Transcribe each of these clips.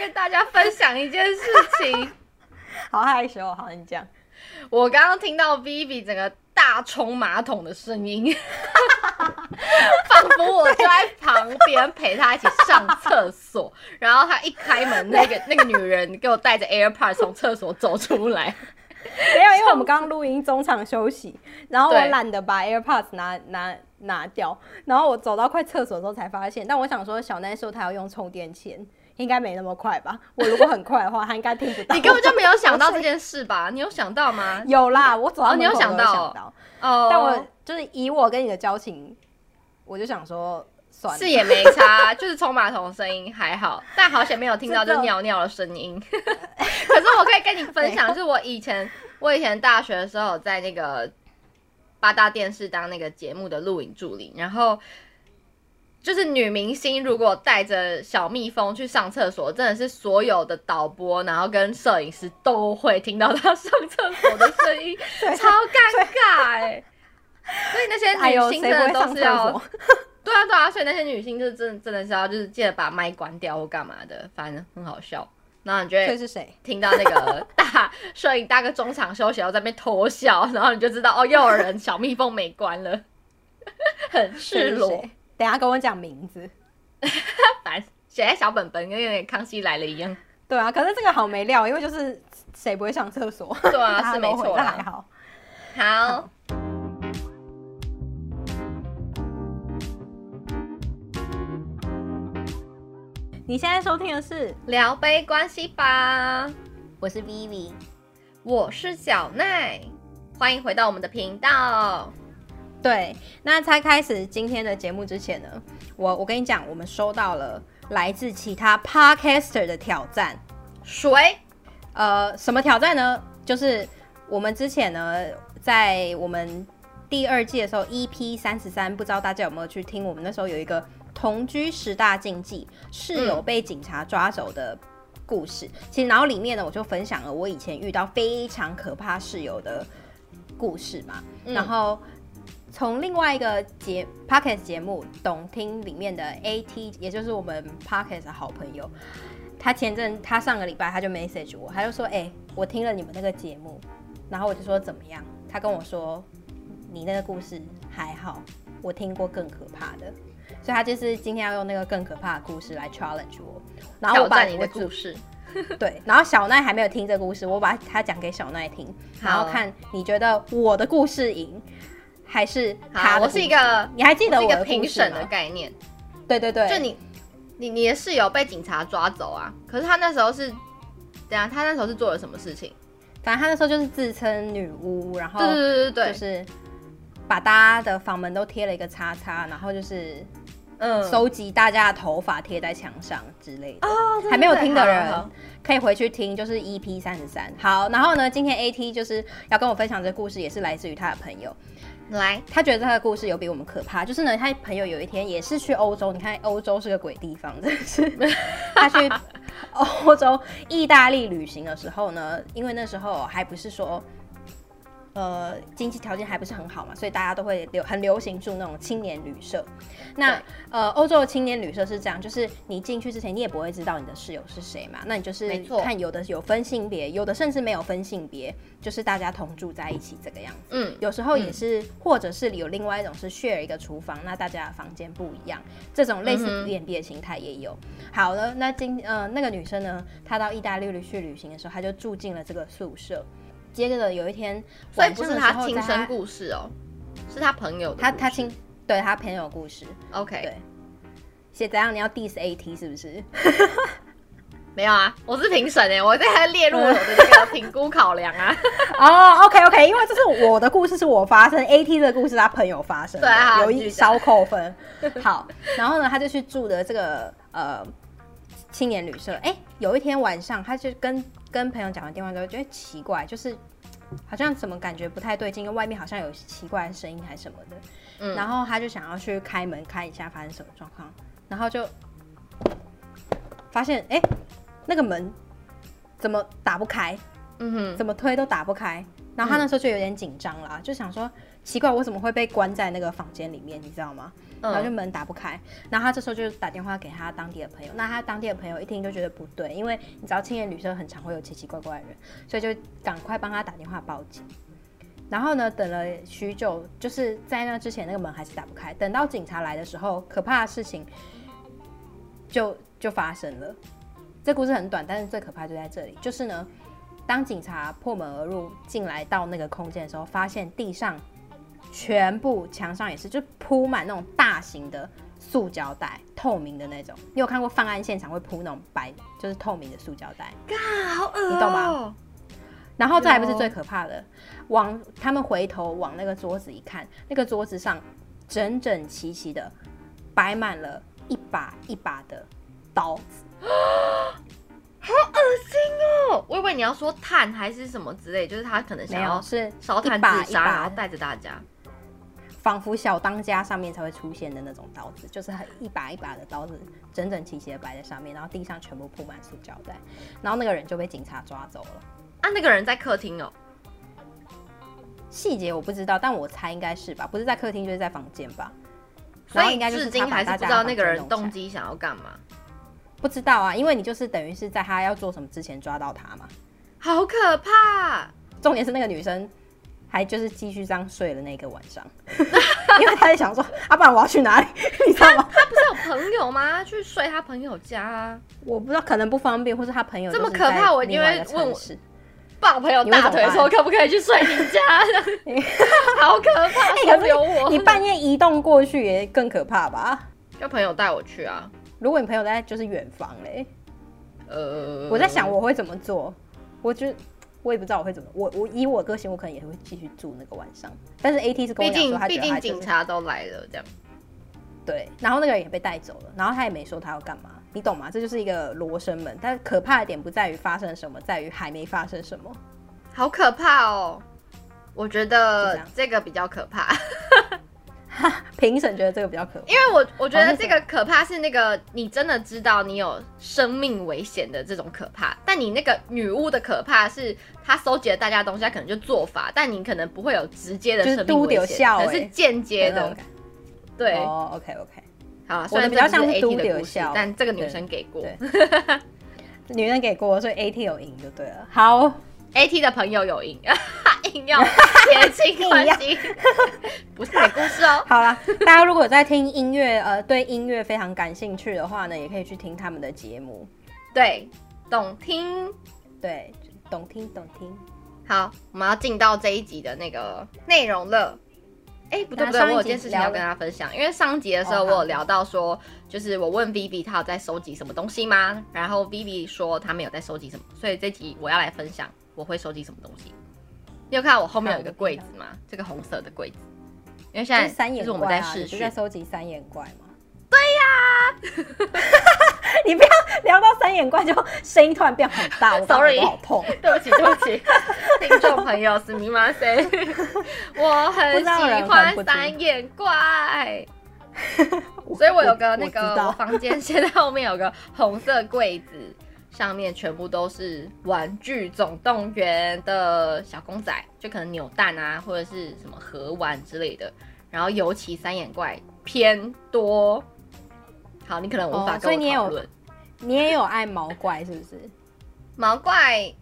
跟大家分享一件事情，好害羞，好，你讲。我刚刚听到 Vivi 整个大冲马桶的声音，仿佛我就在旁边陪他一起上厕所，然后他一开门，那个 那个女人给我带着 AirPods 从厕所走出来。没有，因为我们刚刚录音中场休息，然后我懒得把 AirPods 拿拿拿掉，然后我走到快厕所的时候才发现。但我想说，小奈说他要用充电线。应该没那么快吧？我如果很快的话，他应该听不到。你根本就没有想到 这件事吧？你有想到吗？有啦，我走到门口有想到，想到哦。但我就是以我跟你的交情，我就想说，算了，是也没差，就是冲马桶的声音还好，但好险没有听到就尿尿的声音。可是我可以跟你分享，就是我以前我以前大学的时候，在那个八大电视当那个节目的录影助理，然后。就是女明星如果带着小蜜蜂去上厕所，真的是所有的导播，然后跟摄影师都会听到她上厕所的声音，超尴尬哎、欸。所以那些女星真的都是要，对啊对啊，所以那些女星就真的真的是要就是记得把麦关掉或干嘛的，反正很好笑。然后你觉得是谁听到那个 大摄影大哥中场休息，然后在那边偷笑，然后你就知道哦，又有人小蜜蜂没关了，很赤裸。等下跟我讲名字，烦，写在小本本，跟有点康熙来了一样。对啊，可是这个好没料，因为就是谁不会上厕所？对啊，是没错，那还好。好。你现在收听的是聊杯关系吧，我是 Vivi，我是小奈，欢迎回到我们的频道。对，那在开始今天的节目之前呢，我我跟你讲，我们收到了来自其他 podcaster 的挑战。谁？呃，什么挑战呢？就是我们之前呢，在我们第二季的时候，EP 三十三，不知道大家有没有去听？我们那时候有一个同居十大禁忌，室友被警察抓走的故事。嗯、其实，然后里面呢，我就分享了我以前遇到非常可怕室友的故事嘛，嗯、然后。从另外一个节 p o c k e t 节目《懂听》里面的 AT，也就是我们 p o c k e t 的好朋友，他前阵他上个礼拜他就 message 我，他就说：“哎、欸，我听了你们那个节目，然后我就说怎么样？他跟我说你那个故事还好，我听过更可怕的，所以他就是今天要用那个更可怕的故事来 challenge 我，然后我把你的故事，对，然后小奈还没有听这个故事，我把它讲给小奈听，然后看你觉得我的故事赢。”还是他，我是一个，你还记得我一个评审的概念？对对对，就你，你你的室友被警察抓走啊？可是他那时候是，对啊他那时候是做了什么事情？反正他那时候就是自称女巫，然后对对对对，就是把大家的房门都贴了一个叉叉，然后就是嗯，收集大家的头发贴在墙上之类的。哦，还没有听的人可以回去听，就是 EP 三十三。好，然后呢，今天 AT 就是要跟我分享这个故事，也是来自于他的朋友。来，他觉得他的故事有比我们可怕。就是呢，他朋友有一天也是去欧洲，你看欧洲是个鬼地方，真是。他去欧洲、意大利旅行的时候呢，因为那时候还不是说。呃，经济条件还不是很好嘛，所以大家都会流很流行住那种青年旅社。那呃，欧洲的青年旅社是这样，就是你进去之前，你也不会知道你的室友是谁嘛。那你就是看有的有分性别，有的甚至没有分性别，就是大家同住在一起这个样子。嗯，有时候也是，嗯、或者是有另外一种是 share 一个厨房，那大家的房间不一样，这种类似 B&B 的形态也有。好了，那今呃那个女生呢，她到意大利去旅行的时候，她就住进了这个宿舍。接着的有一天，所以不是他亲身故事哦，是他朋友的，他他亲，对他朋友故事。OK，对，写怎样？你要 diss AT 是不是？没有啊，我是评审哎，我在列入我的这个评估考量啊。哦、oh,，OK OK，因为这是我的故事，是我发生，AT 的故事他朋友发生，对啊，有一稍扣分。好，然后呢，他就去住的这个呃青年旅社。哎、欸，有一天晚上，他就跟。跟朋友讲完电话之后，觉得奇怪，就是好像怎么感觉不太对劲，因为外面好像有奇怪的声音还是什么的。嗯，然后他就想要去开门看一下发生什么状况，然后就发现哎、欸，那个门怎么打不开？嗯哼，怎么推都打不开。然后他那时候就有点紧张了，嗯、就想说奇怪，我怎么会被关在那个房间里面，你知道吗？然后就门打不开，然后他这时候就打电话给他当地的朋友，那他当地的朋友一听就觉得不对，因为你知道青年旅社很常会有奇奇怪怪的人，所以就赶快帮他打电话报警。然后呢，等了许久，就是在那之前那个门还是打不开。等到警察来的时候，可怕的事情就就发生了。这故事很短，但是最可怕就在这里，就是呢，当警察破门而入进来到那个空间的时候，发现地上全部墙上也是就铺满那种大型的塑胶袋，透明的那种。你有看过犯案现场会铺那种白就是透明的塑胶袋？嘎，好恶，你懂吗？然后这还不是最可怕的。往他们回头往那个桌子一看，那个桌子上整整齐齐的摆满了一把一把的刀子，好恶心哦！我以为你要说炭还是什么之类，就是他可能想要是烧炭自杀，然后带着大家，仿佛小当家上面才会出现的那种刀子，就是很一把一把的刀子，整整齐齐的摆在上面，然后地上全部铺满塑胶袋，然后那个人就被警察抓走了。啊，那个人在客厅哦。细节我不知道，但我猜应该是吧，不是在客厅就是在房间吧。所以应该就是他把大家不知道那个人动机想要干嘛。不知道啊，因为你就是等于是在他要做什么之前抓到他嘛。好可怕！重点是那个女生还就是继续这样睡了那个晚上，因为他在想说，啊，不然我要去哪里？你知道吗？他不是有朋友吗？去睡他朋友家啊？我不知道，可能不方便，或是他朋友这么可怕，我因为问我。抱朋友大腿说可不可以去睡你家？好可怕！欸、可是有我，你半夜移动过去也更可怕吧？叫朋友带我去啊！如果你朋友在就是远方嘞，呃，我在想我会怎么做？我觉得我也不知道我会怎么。我我以我个性，我可能也会继续住那个晚上。但是 AT 是跟我讲说他觉得他、就是，毕竟警察都来了，这样。对，然后那个人也被带走了，然后他也没说他要干嘛。你懂吗？这就是一个罗生门，但可怕的点不在于发生什么，在于还没发生什么。好可怕哦！我觉得这个比较可怕。评审觉得这个比较可怕，因为我我觉得这个可怕是那个你真的知道你有生命危险的这种可怕，但你那个女巫的可怕是她收集了大家的东西，她可能就做法，但你可能不会有直接的生命危险，可是间接的。对。哦，OK OK。好，虽然比较像是 AT 的故事，但这个女生给过，女生给过，所以 AT 有赢就对了。好，AT 的朋友有赢，硬要撇清关系，不是鬼故事哦。好了，大家如果在听音乐，呃，对音乐非常感兴趣的话呢，也可以去听他们的节目。对，懂听，对，懂听，懂听。好，我们要进到这一集的那个内容了。哎、欸，不对不对，我有件事情要跟大家分享。因为上集的时候我有聊到说，就是我问 Vivi 他有在收集什么东西吗？然后 Vivi 说他没有在收集什么，所以这集我要来分享我会收集什么东西。你有看到我后面有一个柜子吗？这个红色的柜子。因为现在三眼怪、啊、是我们在试，是在收集三眼怪吗？对呀、啊。你不要聊到三眼怪就声音突然变很大，我 sorry，好痛，对不起对不起，听众朋友是密码谁？我很喜欢三眼怪，所以我有个那个我房间现在后面有个红色柜子，上面全部都是玩具总动员的小公仔，就可能扭蛋啊或者是什么盒玩之类的，然后尤其三眼怪偏多。好，你可能无法跟我讨论。哦，所以你也有，你也有爱毛怪是不是？毛怪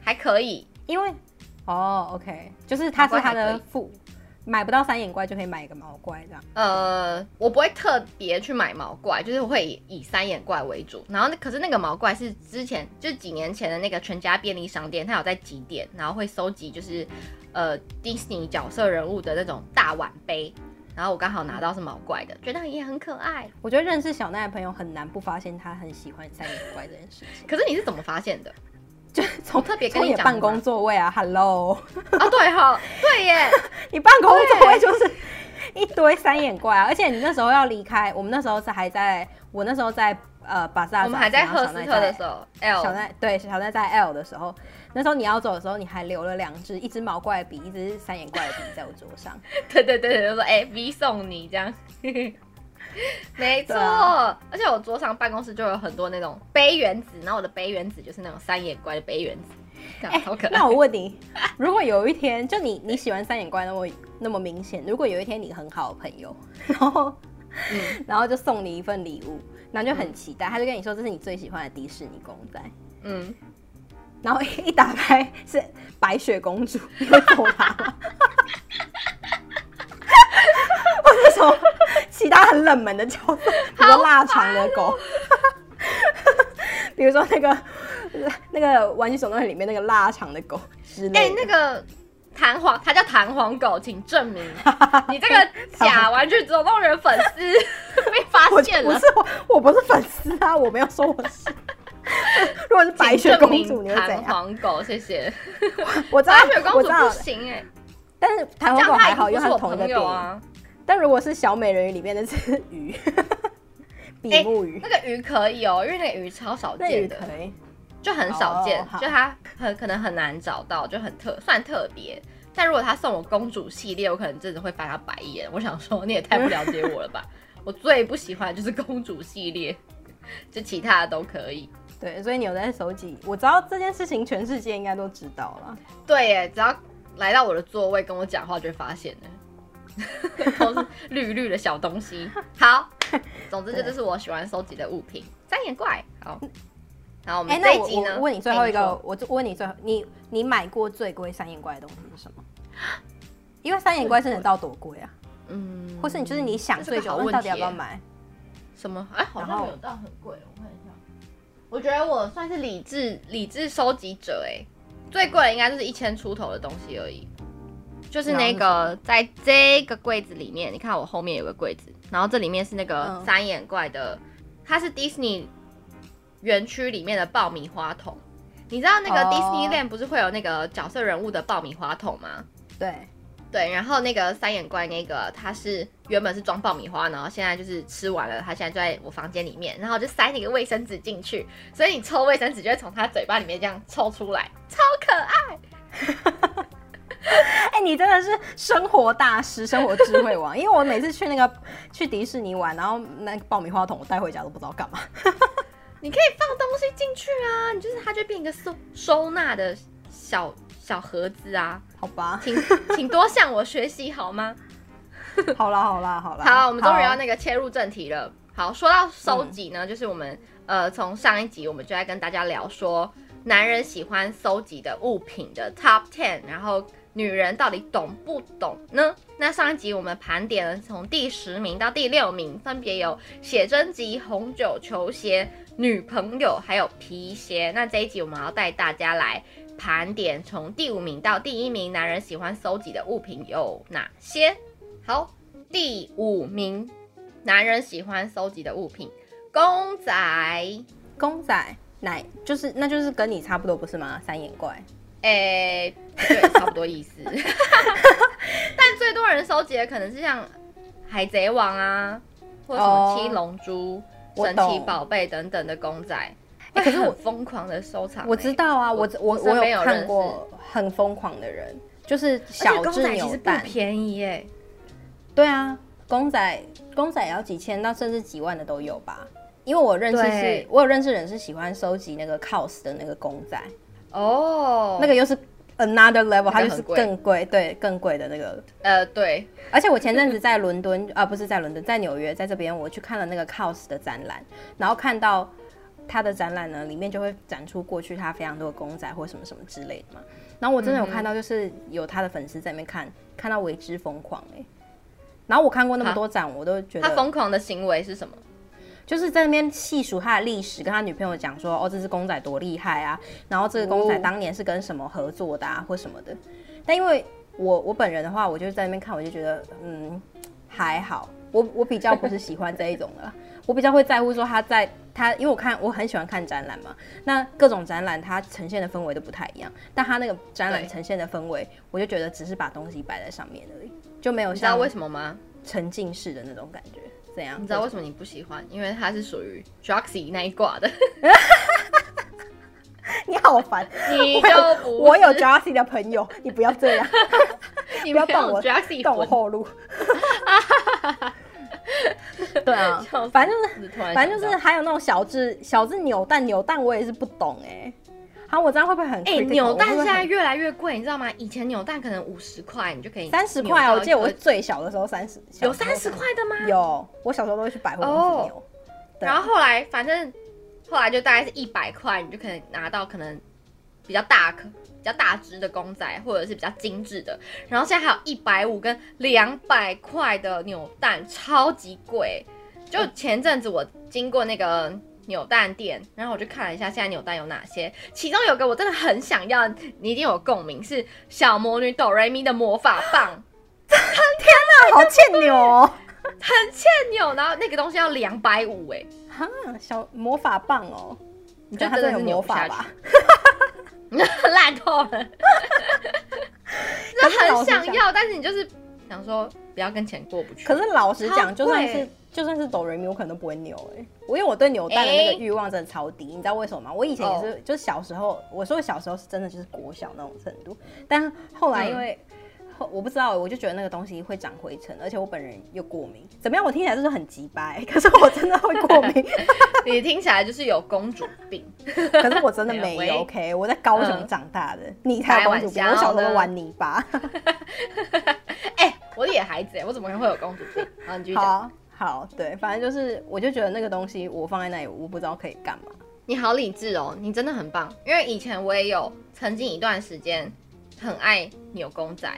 还可以，因为哦，OK，就是它是它的副，买不到三眼怪就可以买一个毛怪这样。呃，我不会特别去买毛怪，就是会以，以三眼怪为主。然后那可是那个毛怪是之前就是几年前的那个全家便利商店，它有在集点，然后会收集就是呃迪士尼角色人物的那种大碗杯。然后我刚好拿到是毛怪的，觉得也很可爱。我觉得认识小奈的朋友很难不发现他很喜欢三眼怪这件事情。可是你是怎么发现的？就 从特别跟你办公座位啊，Hello 啊，对哈，对耶，你办公座位就是一堆三眼怪啊，而且你那时候要离开，我们那时候是还在，我那时候在呃巴萨，我们还在赫斯特的时候，L 小奈对小奈在 L 的时候。那时候你要走的时候，你还留了两只，一只毛怪的笔，一只三眼怪的笔在我桌上。对对对，就说哎、欸、，V 送你这样。没错，啊、而且我桌上办公室就有很多那种杯原子，然后我的杯原子就是那种三眼怪的杯原子，哎，好可爱。那我问你，如果有一天，就你你喜欢三眼怪那么那么明显，如果有一天你很好的朋友，然后、嗯、然后就送你一份礼物，然后就很期待，他就跟你说这是你最喜欢的迪士尼公仔，嗯，然后一打开是白雪公主，你会揍他吗？或者说其他很冷门的角色，比如说腊肠的狗，比如说那个。那个玩具总动员里面那个腊肠的狗之类的，哎、欸，那个弹簧，它叫弹簧狗，请证明 你这个假玩具总动员粉丝 被发现了。不是我，我不是粉丝啊，我没有说我是。如果是白雪公主，你会怎样？弹簧狗，谢谢。我知道白雪公主不行哎、欸，但是弹簧狗还好，因为它是同一个电影啊。但如果是小美人鱼里面的这只鱼，比目鱼、欸，那个鱼可以哦，因为那个鱼超少见的。就很少见，oh, 就它很可能很难找到，就很特算特别。但如果他送我公主系列，我可能真的会翻他白眼。我想说，你也太不了解我了吧？我最不喜欢的就是公主系列，就其他的都可以。对，所以你有在收集？我知道这件事情，全世界应该都知道了。对耶，只要来到我的座位跟我讲话，就会发现的，都是绿绿的小东西。好，总之这就是我喜欢收集的物品——三眼怪。好。然后，我们这一集呢？欸、我问你最后一个，我就问你最后，你你买过最贵三眼怪的东西是什么？因为三眼怪是能到多贵啊？嗯，或是你就是你想最久，问到底要不要买？什么？哎、欸，好像没有到很贵。我看一下，我觉得我算是理智理智收集者哎、欸，最贵的应该就是一千出头的东西而已。就是那个在这个柜子里面，你看我后面有个柜子，然后这里面是那个三眼怪的，嗯、它是迪士尼。园区里面的爆米花桶，你知道那个 Disneyland 不是会有那个角色人物的爆米花桶吗？对对，然后那个三眼怪那个，它是原本是装爆米花，然后现在就是吃完了，它现在就在我房间里面，然后就塞那个卫生纸进去，所以你抽卫生纸就会从它嘴巴里面这样抽出来，超可爱。哎、欸，你真的是生活大师，生活智慧王，因为我每次去那个去迪士尼玩，然后那个爆米花桶我带回家都不知道干嘛。你可以放东西进去啊，你就是它就变一个收收纳的小小盒子啊，好吧，请请多向我学习好吗？好啦好啦好啦，好，我们终于要那个切入正题了。好，说到收集呢，嗯、就是我们呃从上一集我们就在跟大家聊说男人喜欢收集的物品的 Top Ten，然后女人到底懂不懂呢？那上一集我们盘点了从第十名到第六名，分别有写真集、红酒、球鞋。女朋友还有皮鞋，那这一集我们要带大家来盘点从第五名到第一名男人喜欢收集的物品有哪些？好，第五名男人喜欢收集的物品，公仔，公仔，奶，就是那就是跟你差不多不是吗？三眼怪，哎、欸，对，差不多意思。但最多人收集的可能是像海贼王啊，或者什么七龙珠。Oh. 神奇宝贝等等的公仔，哎，可是我疯狂的收藏。我知道啊，我我我有看过很疯狂的人，就是小智牛蛋，便宜耶。对啊，公仔公仔也要几千到甚至几万的都有吧？因为我认识是，我有认识人是喜欢收集那个 COS 的那个公仔哦，那个又是。Another level，它就是更贵，对，更贵的那个。呃，对。而且我前阵子在伦敦，啊，不是在伦敦，在纽约，在这边我去看了那个 COS 的展览，然后看到他的展览呢，里面就会展出过去他非常多的公仔或什么什么之类的嘛。然后我真的有看到，就是有他的粉丝在那边看，嗯、看到为之疯狂哎、欸。然后我看过那么多展，我都觉得他疯狂的行为是什么？就是在那边细数他的历史，跟他女朋友讲说，哦，这只公仔多厉害啊，然后这个公仔当年是跟什么合作的啊，或什么的。但因为我我本人的话，我就在那边看，我就觉得，嗯，还好。我我比较不是喜欢这一种的，我比较会在乎说他在他，因为我看我很喜欢看展览嘛，那各种展览它呈现的氛围都不太一样，但他那个展览呈现的氛围，我就觉得只是把东西摆在上面而已，就没有像你知道为什么吗？沉浸式的那种感觉。你知道为什么你不喜欢？因为它是属于 Joxy 那一挂的。你好烦，你就不我有 Joxy 的朋友，你不要这样，你不要断我断我后路。对啊，反正就是反正就是还有那种小智小智扭蛋扭蛋，我也是不懂哎、欸。好，我这样会不会很？哎，扭蛋现在越来越贵，你知道吗？以前扭蛋可能五十块，你就可以三十块。我记得我最小的时候三十，有三十块的吗？有，我小时候都会去百货公司扭。然后后来反正后来就大概是一百块，你就可以拿到可能比较大颗、比较大只的公仔，或者是比较精致的。然后现在还有一百五跟两百块的扭蛋，超级贵。就前阵子我经过那个扭蛋店，然后我就看了一下现在扭蛋有哪些，其中有个我真的很想要，你一定有共鸣，是小魔女哆瑞咪的魔法棒。天哪，好欠扭哦！很欠扭，然后那个东西要两百五哎，哈，小魔法棒哦，你觉得它真的有魔法吧？烂透了，就很想要，但是你就是想说不要跟钱过不去。可是老实讲，就算是就算是哆瑞咪，我可能都不会扭哎，我因为我对扭蛋的那个欲望真的超低，你知道为什么吗？我以前也是，就是小时候，我说小时候是真的就是国小那种程度，但后来因为。我不知道，我就觉得那个东西会长灰尘，而且我本人又过敏。怎么样？我听起来就是很急掰，可是我真的会过敏。你听起来就是有公主病，可是我真的 没有。OK，我在高雄长大的，嗯、你才有公主病。我小时候玩泥巴。哎、欸，我的野孩子，我怎么可能会有公主病？好，你继续讲。好，好，对，反正就是，我就觉得那个东西我放在那里，我不知道可以干嘛。你好理智哦，你真的很棒。因为以前我也有曾经一段时间很爱扭公仔。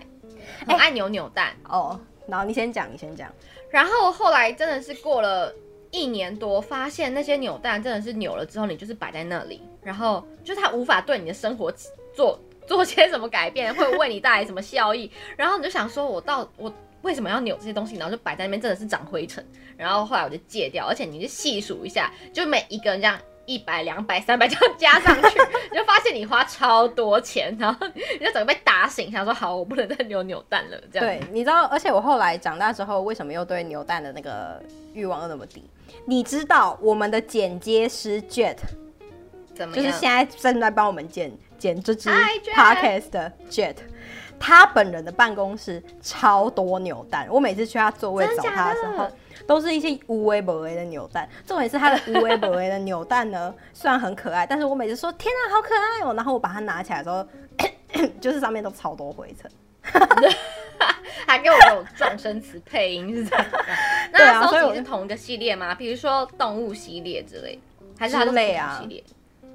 很爱扭扭蛋、欸、哦，然后你先讲，你先讲。然后后来真的是过了一年多，发现那些扭蛋真的是扭了之后，你就是摆在那里，然后就是它无法对你的生活做做些什么改变，会为你带来什么效益。然后你就想说，我到我为什么要扭这些东西？然后就摆在那边，真的是长灰尘。然后后来我就戒掉，而且你就细数一下，就每一个人这样。一百、两百、三百这样加上去，你就发现你花超多钱，然后你就整个被打醒，想说好，我不能再扭扭蛋了。这样对，你知道，而且我后来长大之后，为什么又对扭蛋的那个欲望又那么低？你知道我们的剪接师 Jet 怎么样？就是现在正在帮我们剪剪这支 Podcast 的 Jet，他本人的办公室超多扭蛋，我每次去他座位找他的时候。都是一些无微不微的扭蛋，重点是他的无微不微的扭蛋呢，虽然很可爱，但是我每次说天啊，好可爱哦，然后我把它拿起来的时候，就是上面都超多灰尘，还给我有撞声词配音是这样。那收集是同一个系列吗？比如说动物系列之类，还是它的？系列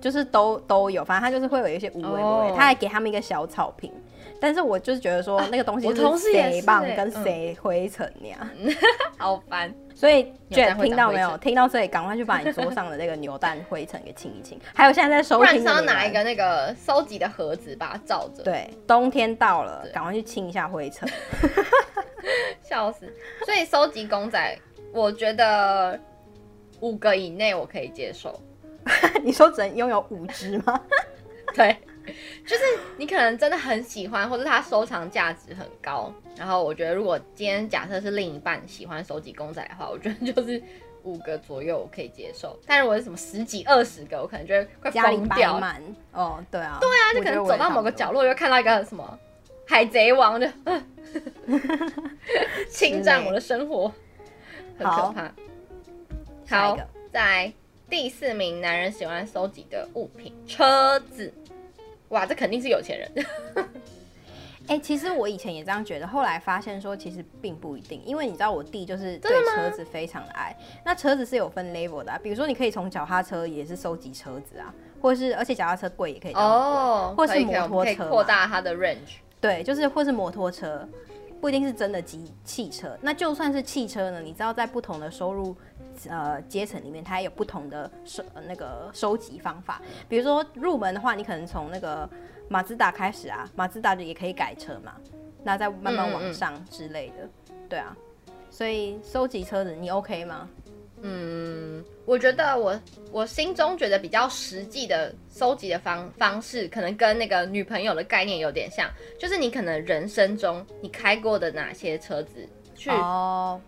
就是都都有，反正他就是会有一些无微不为，他还给他们一个小草坪。但是我就是觉得说那个东西是谁棒跟谁灰尘呀，好烦。所以卷听到没有？听到这里，赶快去把你桌上的那个牛蛋灰尘给清一清。还有现在在收，不然要拿一个那个收集的盒子把它罩着。对，冬天到了，赶快去清一下灰尘。笑死！所以收集公仔，我觉得五个以内我可以接受。你说只能拥有五只吗？对。就是你可能真的很喜欢，或者它收藏价值很高。然后我觉得，如果今天假设是另一半喜欢收集公仔的话，我觉得就是五个左右我可以接受。但如果是什么十几、二十个，我可能觉得快疯掉。哦，对啊，对啊，就可能走到某个角落又看到一个什么海贼王的，侵占我的生活，很可怕。好，在第四名，男人喜欢收集的物品，车子。哇，这肯定是有钱人。哎、欸，其实我以前也这样觉得，后来发现说其实并不一定，因为你知道我弟就是对车子非常的爱。那车子是有分 level 的、啊，比如说你可以从脚踏车也是收集车子啊，或者是而且脚踏车贵也可以哦，或是摩托车扩大它的 range。对，就是或是摩托车，不一定是真的机汽车。那就算是汽车呢，你知道在不同的收入。呃，阶层里面它也有不同的收那个收集方法，比如说入门的话，你可能从那个马自达开始啊，马自达的也可以改车嘛，那再慢慢往上之类的，嗯嗯对啊，所以收集车子你 OK 吗？嗯，我觉得我我心中觉得比较实际的收集的方方式，可能跟那个女朋友的概念有点像，就是你可能人生中你开过的哪些车子。去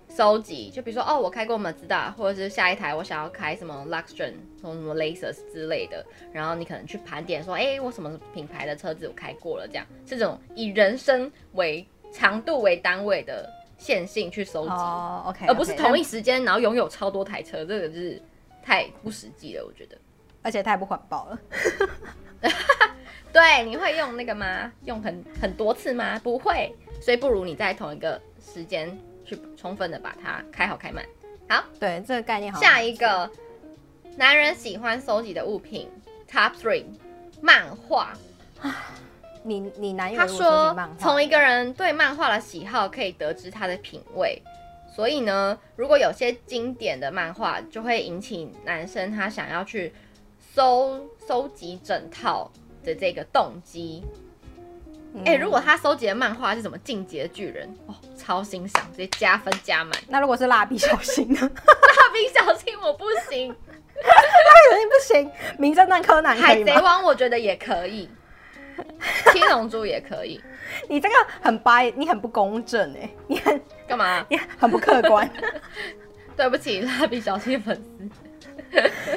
收集，oh. 就比如说哦，我开过马自达，或者是下一台我想要开什么 Luxgen 或什么 Lexus 之类的，然后你可能去盘点说，哎、欸，我什么品牌的车子我开过了，这样这种以人生为长度为单位的线性去收集，oh, okay. 而不是同一时间然后拥有超多台车，这个就是太不实际了，我觉得，而且太不环保了。对，你会用那个吗？用很很多次吗？不会，所以不如你在同一个时间去充分的把它开好开满。好，对，这个概念好。下一个，男人喜欢收集的物品 Top Three，漫画。你你男友他说，从一个人对漫画的喜好可以得知他的品味，所以呢，如果有些经典的漫画，就会引起男生他想要去搜搜集整套的这个动机。哎、如果他收集的漫画是什么《进阶的巨人》哦，超欣赏，直接加分加满。那如果是蜡笔小新呢？蜡笔小新我不行，蜡笔小新不行。名侦探柯南、海贼王我觉得也可以。七龙珠也可以，你这个很掰，你很不公正哎，你很干嘛？你很不客观。对不起，蜡笔小新粉丝。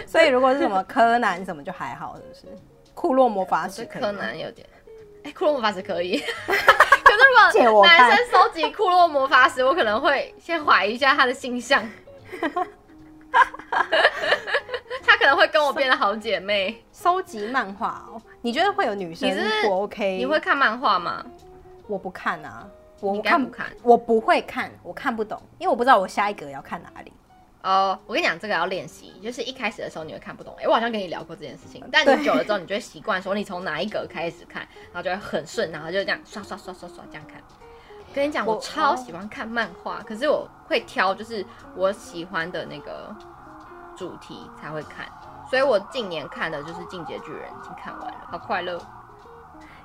所以如果是什么柯南什么就还好，是不是？库洛魔法使柯南有点，哎、欸，库洛魔法使可以。可是如果男生收集库洛魔法使，我可能会先怀疑一下他的性向。他可能会跟我变得好姐妹。收集漫画哦，你觉得会有女生不 OK？你，会看漫画吗？我不看啊，我看不看？我不会看，我看不懂，因为我不知道我下一格要看哪里。哦，我跟你讲，这个要练习，就是一开始的时候你会看不懂。哎、欸，我好像跟你聊过这件事情，但你久了之后，你就会习惯说你从哪一格开始看，然后就会很顺，然后就这样刷刷刷刷刷这样看。跟你讲，我超喜欢看漫画，可是我会挑就是我喜欢的那个。主题才会看，所以我近年看的就是《进击的巨人》，已经看完了，好快乐。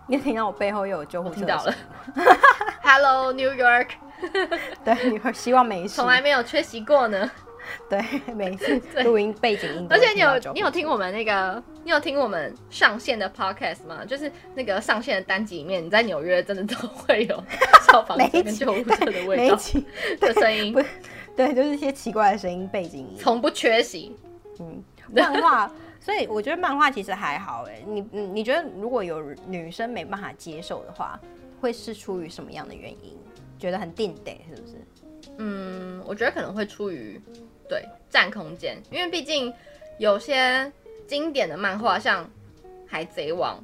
你听到我背后又有救护车？听到了。Hello New York。对，你会希望没事。从来没有缺席过呢。对，每次 录音背景音。而且你有你有听我们那个，你有听我们上线的 Podcast 吗？就是那个上线的单集里面，你在纽约真的都会有消防车跟救护车的味道的声音。对，就是一些奇怪的声音背景音，从不缺席。嗯，漫画，所以我觉得漫画其实还好哎。你你觉得如果有女生没办法接受的话，会是出于什么样的原因？觉得很定得是不是？嗯，我觉得可能会出于对占空间，因为毕竟有些经典的漫画，像《海贼王》，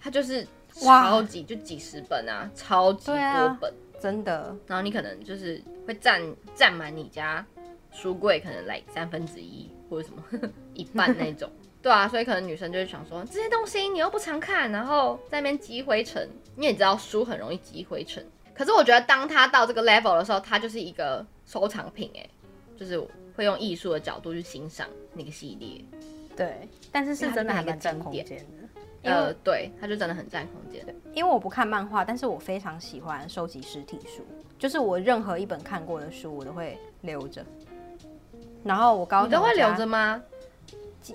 它就是超级就几十本啊，超级多本。真的，然后你可能就是会占占满你家书柜，可能来三分之一或者什么 一半那种。对啊，所以可能女生就会想说，这些东西你又不常看，然后在那边积灰尘。你也知道书很容易积灰尘，可是我觉得当它到这个 level 的时候，它就是一个收藏品哎，就是会用艺术的角度去欣赏那个系列。对，但是是真的还蛮占空间的。呃，对，它就真的很占空间。因为我不看漫画，但是我非常喜欢收集实体书，就是我任何一本看过的书，我都会留着。然后我高中你都会留着吗？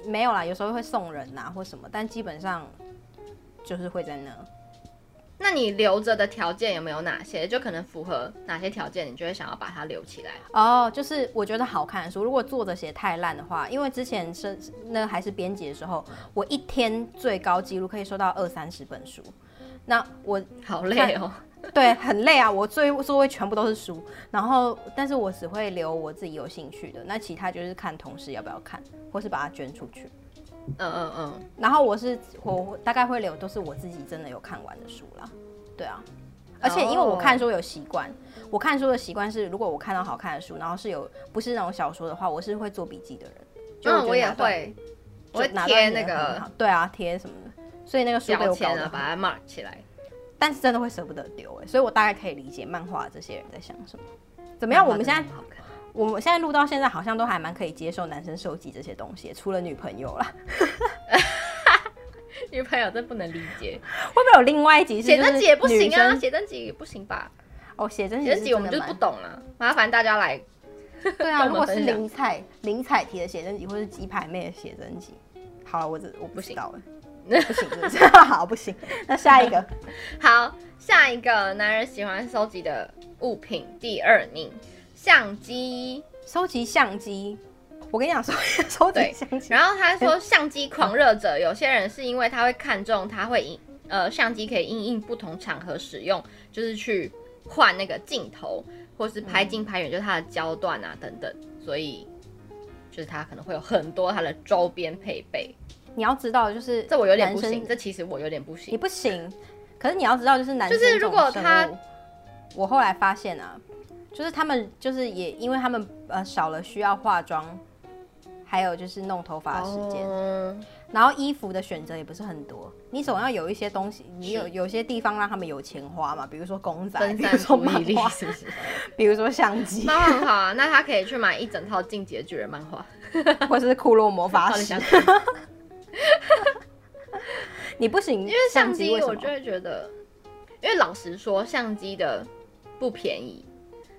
没有啦，有时候会送人呐或什么，但基本上就是会在那。那你留着的条件有没有哪些？就可能符合哪些条件，你就会想要把它留起来？哦，oh, 就是我觉得好看的书，如果作者写太烂的话，因为之前是那还是编辑的时候，我一天最高纪录可以收到二三十本书。那我好累哦，对，很累啊。我最座位全部都是书，然后但是我只会留我自己有兴趣的，那其他就是看同事要不要看，或是把它捐出去。嗯嗯嗯，然后我是我大概会留都是我自己真的有看完的书啦，对啊，而且因为我看书有习惯，我看书的习惯是，如果我看到好看的书，然后是有不是那种小说的话，我是会做笔记的人。就我也会，我会贴那个，对啊，贴什么的，所以那个书被我搞了，把它 mark 起来。但是真的会舍不得丢哎，所以我大概可以理解漫画这些人在想什么。怎么样？我们现在。我们现在录到现在，好像都还蛮可以接受男生收集这些东西，除了女朋友啦。女朋友真不能理解。会不会有另外一集写真集也不行啊？写真集也不行吧？哦，写真集我们就不懂了，麻烦大家来。对啊，如果是林彩林采缇的写真集，或是鸡排妹的写真集，好了，我这我不知道了，不行，不行，好不行。那下一个，好，下一个男人喜欢收集的物品第二名。相机，收集相机。我跟你讲，收 收集相机。然后他说，相机狂热者，有些人是因为他会看中，他会因呃相机可以因应不同场合使用，就是去换那个镜头，或是拍近拍远，嗯、就是它的焦段啊等等。所以就是他可能会有很多他的周边配备。你要知道，就是这我有点不行，这其实我有点不行。你不行，可是你要知道，就是男生就是如果他，我后来发现啊，就是他们就是也因为他们呃少了需要化妆，还有就是弄头发的时间。Oh. 然后衣服的选择也不是很多，你总要有一些东西，你有有些地方让他们有钱花嘛，比如说公仔，比如说漫画，是不是？比如说相机。那很好啊，那他可以去买一整套《进击的巨人》漫画，或者是《骷髅魔法 使》。你不行，因为相机我就会觉得，因为老实说，相机的不便宜，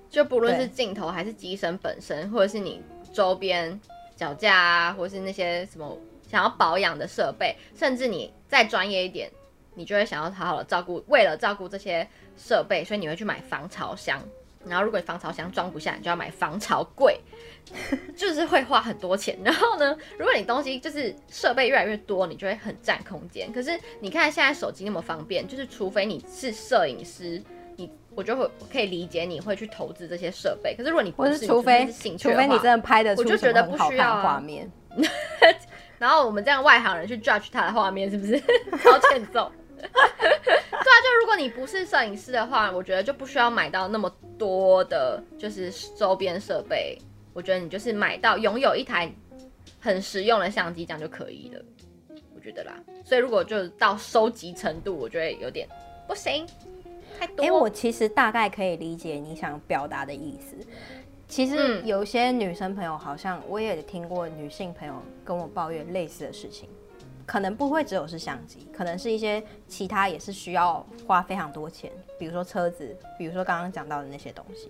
就不论是镜头还是机身本身，或者是你周边脚架啊，或者是那些什么。想要保养的设备，甚至你再专业一点，你就会想要好好的照顾。为了照顾这些设备，所以你会去买防潮箱。然后如果你防潮箱装不下，你就要买防潮柜，就是会花很多钱。然后呢，如果你东西就是设备越来越多，你就会很占空间。可是你看现在手机那么方便，就是除非你是摄影师，你我就会可以理解你会去投资这些设备。可是如果你不是，是除非除非你真的拍的出我就觉得不需要画面。然后我们这样外行人去 judge 他的画面是不是 超欠揍？对啊，就如果你不是摄影师的话，我觉得就不需要买到那么多的，就是周边设备。我觉得你就是买到拥有一台很实用的相机，这样就可以了。我觉得啦，所以如果就到收集程度，我觉得有点不行，太多。因为我其实大概可以理解你想表达的意思。其实有些女生朋友，好像我也听过女性朋友跟我抱怨类似的事情，可能不会只有是相机，可能是一些其他也是需要花非常多钱，比如说车子，比如说刚刚讲到的那些东西。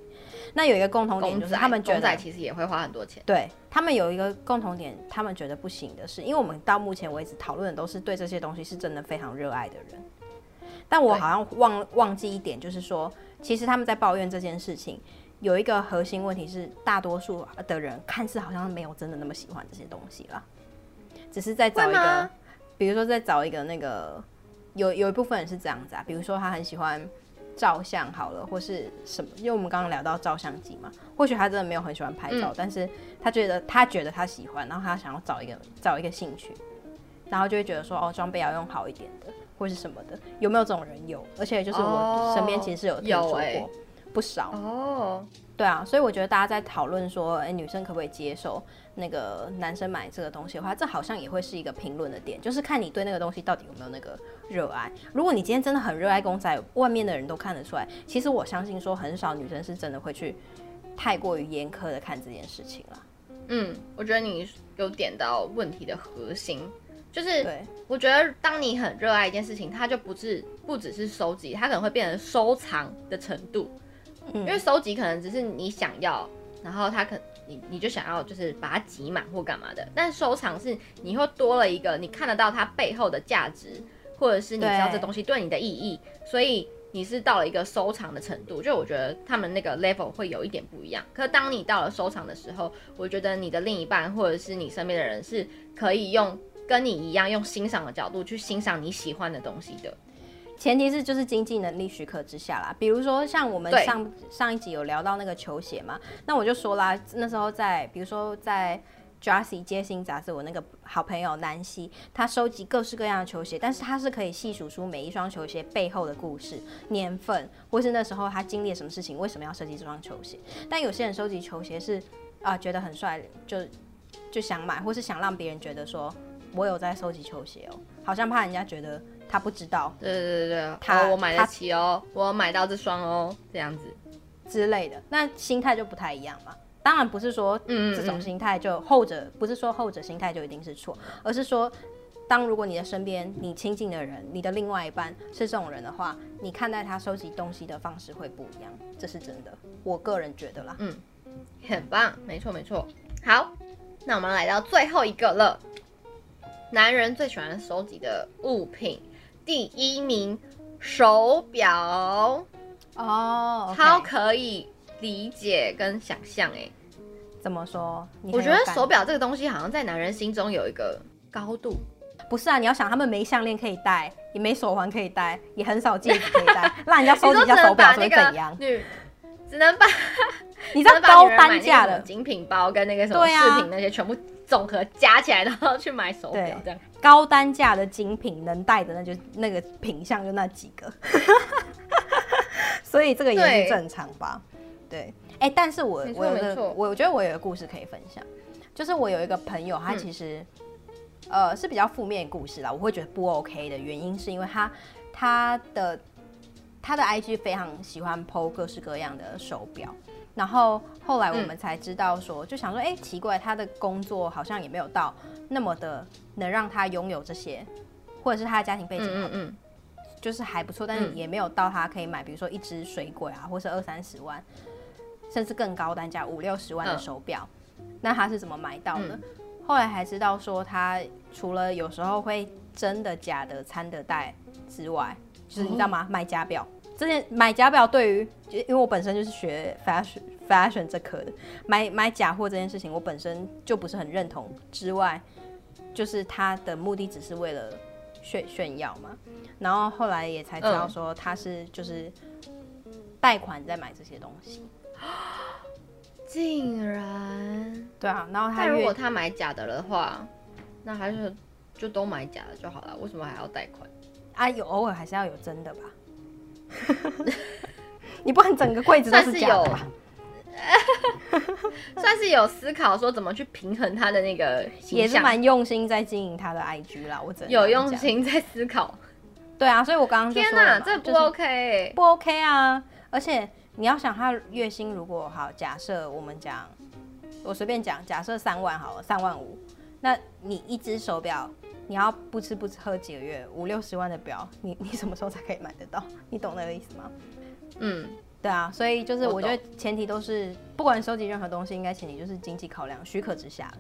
那有一个共同点就是他们觉得其实也会花很多钱。对，他们有一个共同点，他们觉得不行的是，因为我们到目前为止讨论的都是对这些东西是真的非常热爱的人，但我好像忘忘记一点，就是说，其实他们在抱怨这件事情。有一个核心问题是，大多数的人看似好像没有真的那么喜欢这些东西了，只是在找一个，比如说再找一个那个，有有一部分人是这样子啊，比如说他很喜欢照相好了，或是什么，因为我们刚刚聊到照相机嘛，或许他真的没有很喜欢拍照，嗯，但是他觉得他觉得他喜欢，然后他想要找一个找一个兴趣，然后就会觉得说哦，装备要用好一点的，或是什么的，有没有这种人？有，而且就是我身边其实是有听说过。哦有欸不少哦，对啊，所以我觉得大家在讨论说，哎、欸，女生可不可以接受那个男生买这个东西的话，这好像也会是一个评论的点，就是看你对那个东西到底有没有那个热爱。如果你今天真的很热爱公仔，外面的人都看得出来。其实我相信说，很少女生是真的会去太过于严苛的看这件事情了。嗯，我觉得你有点到问题的核心，就是我觉得当你很热爱一件事情，它就不是不只是收集，它可能会变成收藏的程度。因为收集可能只是你想要，然后他可你你就想要就是把它挤满或干嘛的，但收藏是你会多了一个你看得到它背后的价值，或者是你知道这东西对你的意义，所以你是到了一个收藏的程度。就我觉得他们那个 level 会有一点不一样。可是当你到了收藏的时候，我觉得你的另一半或者是你身边的人是可以用跟你一样用欣赏的角度去欣赏你喜欢的东西的。前提是就是经济能力许可之下啦，比如说像我们上上一集有聊到那个球鞋嘛，那我就说啦，那时候在比如说在 Jassy 街心杂志，我那个好朋友南希，他收集各式各样的球鞋，但是他是可以细数出每一双球鞋背后的故事、年份，或是那时候他经历了什么事情，为什么要设计这双球鞋。但有些人收集球鞋是啊、呃、觉得很帅，就就想买，或是想让别人觉得说我有在收集球鞋哦、喔，好像怕人家觉得。他不知道，对对对对，他、哦、我买得起哦，我买到这双哦，这样子之类的，那心态就不太一样嘛。当然不是说这种心态就后者，嗯嗯嗯，不是说后者心态就一定是错，而是说，当如果你的身边你亲近的人，你的另外一半是这种人的话，你看待他收集东西的方式会不一样，这是真的，我个人觉得啦。嗯，很棒，没错没错。好，那我们来到最后一个了，男人最喜欢收集的物品。第一名，手表哦，oh, okay. 超可以理解跟想象哎，怎么说？我觉得手表这个东西好像在男人心中有一个高度。不是啊，你要想他们没项链可以戴，也没手环可以戴，也很少戒指可以戴，让人家收集一下手表会怎样？女只能把 你知道高单价的精品包跟那个什么饰品那些全部总和加起来，然后去买手表这样。高单价的精品能带的那就那个品相就那几个，所以这个也是正常吧？对，哎、欸，但是我我有个我我觉得我有个故事可以分享，就是我有一个朋友，他其实、嗯、呃是比较负面的故事啦，我会觉得不 OK 的原因是因为他他的他的 IG 非常喜欢 po 各式各样的手表，然后后来我们才知道说，嗯、就想说，哎、欸，奇怪，他的工作好像也没有到。那么的能让他拥有这些，或者是他的家庭背景，嗯嗯，就是还不错，但是也没有到他可以买，比如说一只水鬼啊，或是二三十万，甚至更高单价五六十万的手表。那他是怎么买到的？后来还知道说，他除了有时候会真的假的掺的戴之外，就是你知道吗？买假表，这件买假表对于，因为我本身就是学 fashion fashion 这科的，买买假货这件事情，我本身就不是很认同之外。就是他的目的只是为了炫炫耀嘛，然后后来也才知道说他是就是贷款在买这些东西，竟然对啊，然后他如果他买假的的话，那还是就都买假的就好了，为什么还要贷款啊？有偶尔还是要有真的吧？你不能整个柜子都是假的吧？算是有思考说怎么去平衡他的那个，也是蛮用心在经营他的 IG 啦。我真的有用心在思考，对啊，所以我刚刚说天哪，这不 OK，、就是、不 OK 啊！而且你要想，他月薪如果好，假设我们讲，我随便讲，假设三万好了，三万五，那你一只手表，你要不吃不喝几个月，五六十万的表，你你什么时候才可以买得到？你懂那个意思吗？嗯。对啊，所以就是我觉得前提都是，不管收集任何东西，应该前提就是经济考量许可之下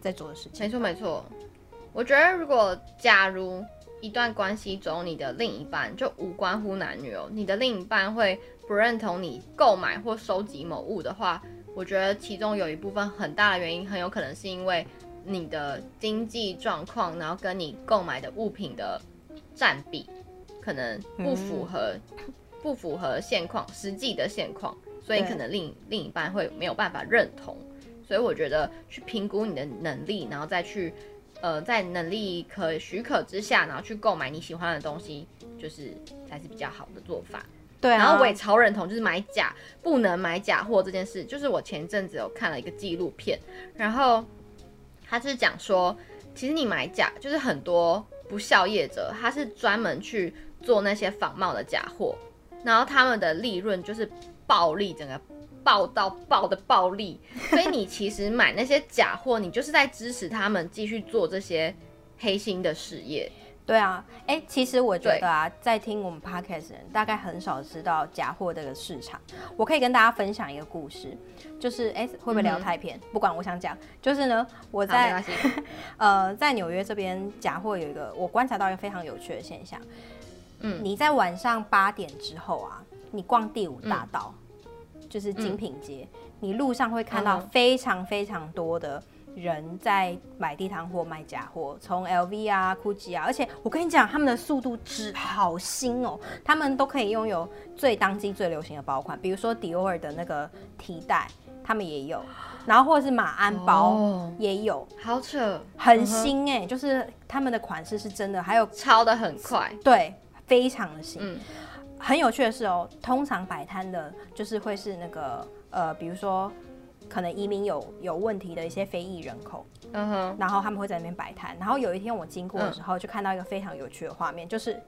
在做的事情。没错没错，我觉得如果假如一段关系中，你的另一半就无关乎男女哦，你的另一半会不认同你购买或收集某物的话，我觉得其中有一部分很大的原因，很有可能是因为你的经济状况，然后跟你购买的物品的占比可能不符合。嗯不符合现况，实际的现况，所以可能另另一半会没有办法认同，所以我觉得去评估你的能力，然后再去，呃，在能力可许可之下，然后去购买你喜欢的东西，就是才是比较好的做法。对啊，然后我也超认同，就是买假不能买假货这件事。就是我前阵子有看了一个纪录片，然后他是讲说，其实你买假，就是很多不孝业者，他是专门去做那些仿冒的假货。然后他们的利润就是暴利，整个暴到爆的暴利，所以你其实买那些假货，你就是在支持他们继续做这些黑心的事业。对啊，哎，其实我觉得啊，在听我们 podcast 的人大概很少知道假货这个市场。我可以跟大家分享一个故事，就是哎，会不会聊太偏？嗯、不管，我想讲，就是呢，我在 呃在纽约这边假货有一个我观察到一个非常有趣的现象。嗯，你在晚上八点之后啊，你逛第五大道，嗯、就是精品街，嗯、你路上会看到非常非常多的人在买地摊货、卖假货，从 LV 啊、GUCCI 啊，而且我跟你讲，他们的速度之好新哦，他们都可以拥有最当季、最流行的包款，比如说 Dior 的那个提袋，他们也有，然后或者是马鞍包也有，哦、好扯，很新哎、欸，就是他们的款式是真的，还有超的很快，对。非常的新，嗯、很有趣的是哦，通常摆摊的，就是会是那个呃，比如说可能移民有有问题的一些非裔人口，嗯哼，然后他们会在那边摆摊。然后有一天我经过的时候，就看到一个非常有趣的画面，嗯、就是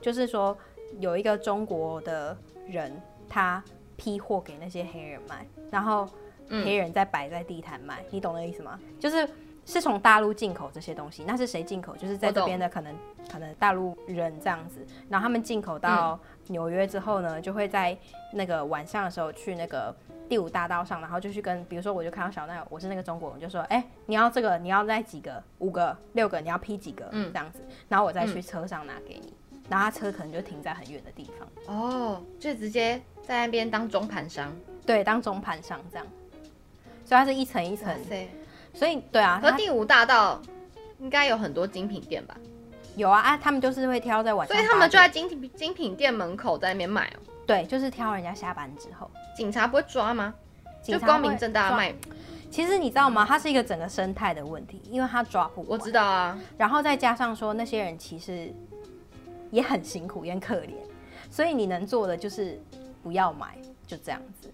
就是说有一个中国的人，他批货给那些黑人卖，然后黑人在摆在地摊卖，嗯、你懂那意思吗？就是。是从大陆进口这些东西，那是谁进口？就是在这边的可能可能大陆人这样子，然后他们进口到纽约之后呢，就会在那个晚上的时候去那个第五大道上，然后就去跟，比如说我就看到小奈，我是那个中国人，就说，哎，你要这个，你要再几个，五个、六个，你要批几个，嗯，这样子，然后我再去车上拿给你，然后他车可能就停在很远的地方，哦，就直接在那边当中盘商，对，当中盘商这样，所以它是一层一层。所以对啊，和第五大道应该有很多精品店吧？有啊啊，他们就是会挑在晚上，所以他们就在精品精品店门口在那边买哦。对，就是挑人家下班之后，警察不会抓吗？就光明正大卖。其实你知道吗？它是一个整个生态的问题，因为他抓不。我知道啊。然后再加上说，那些人其实也很辛苦，也很可怜，所以你能做的就是不要买，就这样子。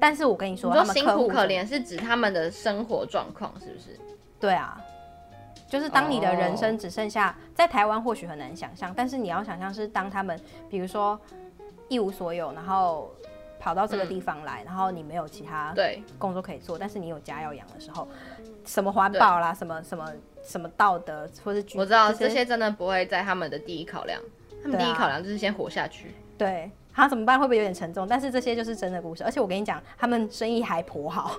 但是我跟你说，你说辛苦可怜是指他们的生活状况，是不是？对啊，就是当你的人生只剩下在台湾，或许很难想象，但是你要想象是当他们，比如说一无所有，然后。跑到这个地方来，嗯、然后你没有其他对工作可以做，但是你有家要养的时候，什么环保啦，什么什么什么道德，或是我知道这些，真的不会在他们的第一考量，他们第一考量就是先活下去。对，他、啊、怎么办？会不会有点沉重？但是这些就是真的故事，而且我跟你讲，他们生意还颇好。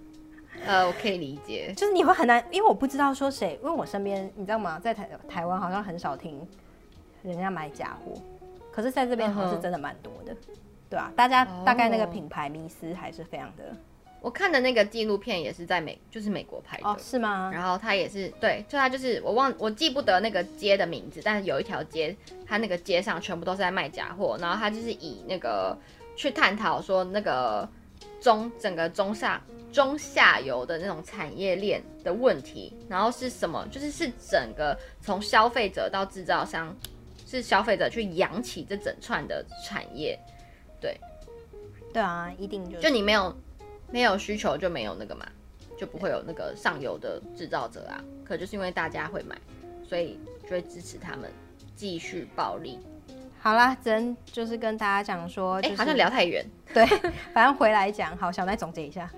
呃，我可以理解，就是你会很难，因为我不知道说谁，因为我身边你知道吗，在台台湾好像很少听人家买假货，可是在这边好像是真的蛮多的。嗯对啊，大家大概那个品牌迷思还是非常的。我看的那个纪录片也是在美，就是美国拍的。哦，是吗？然后他也是对，就他就是我忘我记不得那个街的名字，但是有一条街，他那个街上全部都是在卖假货，然后他就是以那个去探讨说那个中整个中下中下游的那种产业链的问题，然后是什么？就是是整个从消费者到制造商，是消费者去养起这整串的产业。对，对啊，一定就就你没有没有需求就没有那个嘛，就不会有那个上游的制造者啊。可就是因为大家会买，所以就会支持他们继续暴利。好啦，只能就是跟大家讲说，哎、欸，好像聊太远。对，反正回来讲。好，小奈总结一下。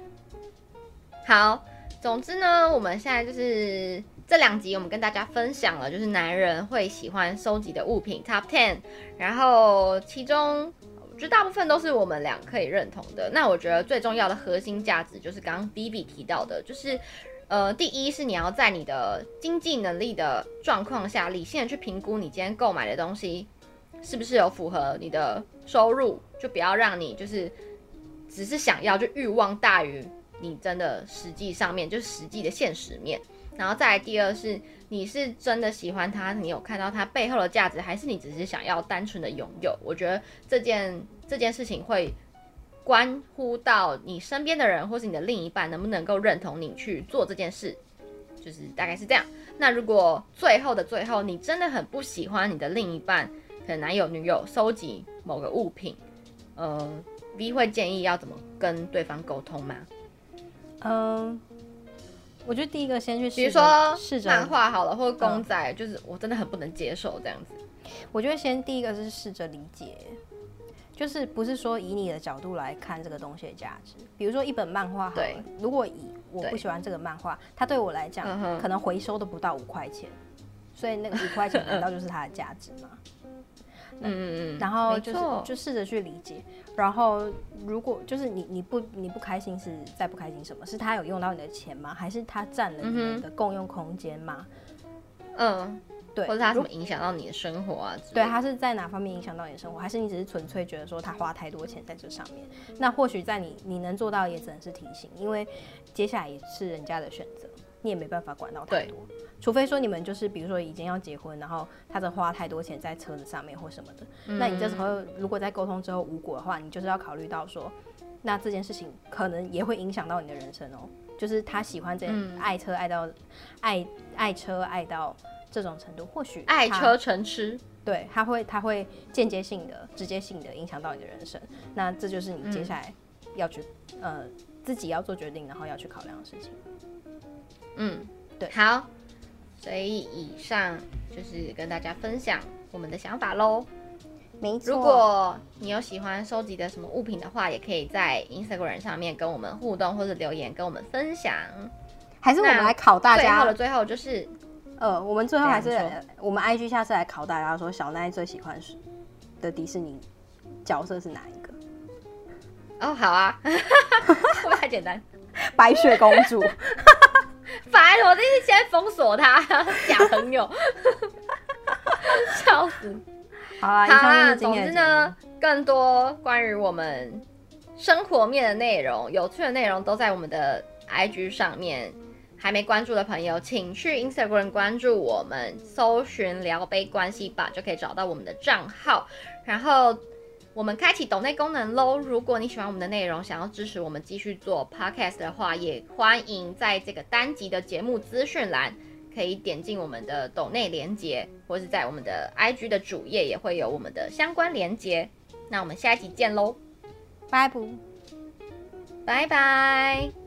好，总之呢，我们现在就是这两集，我们跟大家分享了，就是男人会喜欢收集的物品 Top Ten，然后其中。就大部分都是我们俩可以认同的。那我觉得最重要的核心价值就是刚刚 B B 提到的，就是，呃，第一是你要在你的经济能力的状况下，理性的去评估你今天购买的东西是不是有符合你的收入，就不要让你就是只是想要，就欲望大于你真的实际上面就是实际的现实面。然后再来第二是，你是真的喜欢他，你有看到他背后的价值，还是你只是想要单纯的拥有？我觉得这件这件事情会关乎到你身边的人，或是你的另一半能不能够认同你去做这件事，就是大概是这样。那如果最后的最后，你真的很不喜欢你的另一半，可能男友女友收集某个物品，呃，V 会建议要怎么跟对方沟通吗？嗯。我觉得第一个先去试，比如说漫画好了，或者公仔，嗯，就是我真的很不能接受这样子。我觉得先第一个是试着理解，就是不是说以你的角度来看这个东西的价值。比如说一本漫画对，如果以我不喜欢这个漫画，它对我来讲可能回收都不到五块钱，所以那个五块钱难道就是它的价值吗？嗯嗯嗯，然后就是就试着去理解，然后如果就是你你不你不开心是在不开心什么？是他有用到你的钱吗？还是他占了你们的共用空间吗？嗯，对，或者他怎么影响到你的生活啊？对，他是在哪方面影响到你的生活？还是你只是纯粹觉得说他花太多钱在这上面？那或许在你你能做到也只能是提醒，因为接下来也是人家的选择，你也没办法管到太多。除非说你们就是比如说已经要结婚，然后他在花太多钱在车子上面或什么的，嗯、那你这时候如果在沟通之后无果的话，你就是要考虑到说，那这件事情可能也会影响到你的人生哦。就是他喜欢这爱车爱到爱爱车爱到这种程度，或许爱车成痴，对，他会他会间接性的、直接性的影响到你的人生。那这就是你接下来要去、嗯、呃自己要做决定，然后要去考量的事情。嗯，对，好。所以以上就是跟大家分享我们的想法喽。没错，如果你有喜欢收集的什么物品的话，也可以在 Instagram 上面跟我们互动或者留言跟我们分享。还是我们来考大家？最后的最后就是，呃，我们最后还是我们 IG 下次来考大家说，小奈最喜欢的迪士尼角色是哪一个？哦，好啊，太简单？白雪公主。烦！我这是先封锁他，假朋友，笑死！好啦，好啦。总之呢，更多关于我们生活面的内容、有趣的内容，都在我们的 IG 上面。还没关注的朋友，请去 Instagram 关注我们，搜寻“聊杯关系吧”就可以找到我们的账号。然后，我们开启抖内功能喽！如果你喜欢我们的内容，想要支持我们继续做 podcast 的话，也欢迎在这个单集的节目资讯栏可以点进我们的抖内连接，或是在我们的 IG 的主页也会有我们的相关连接。那我们下一集见喽，拜拜，拜拜。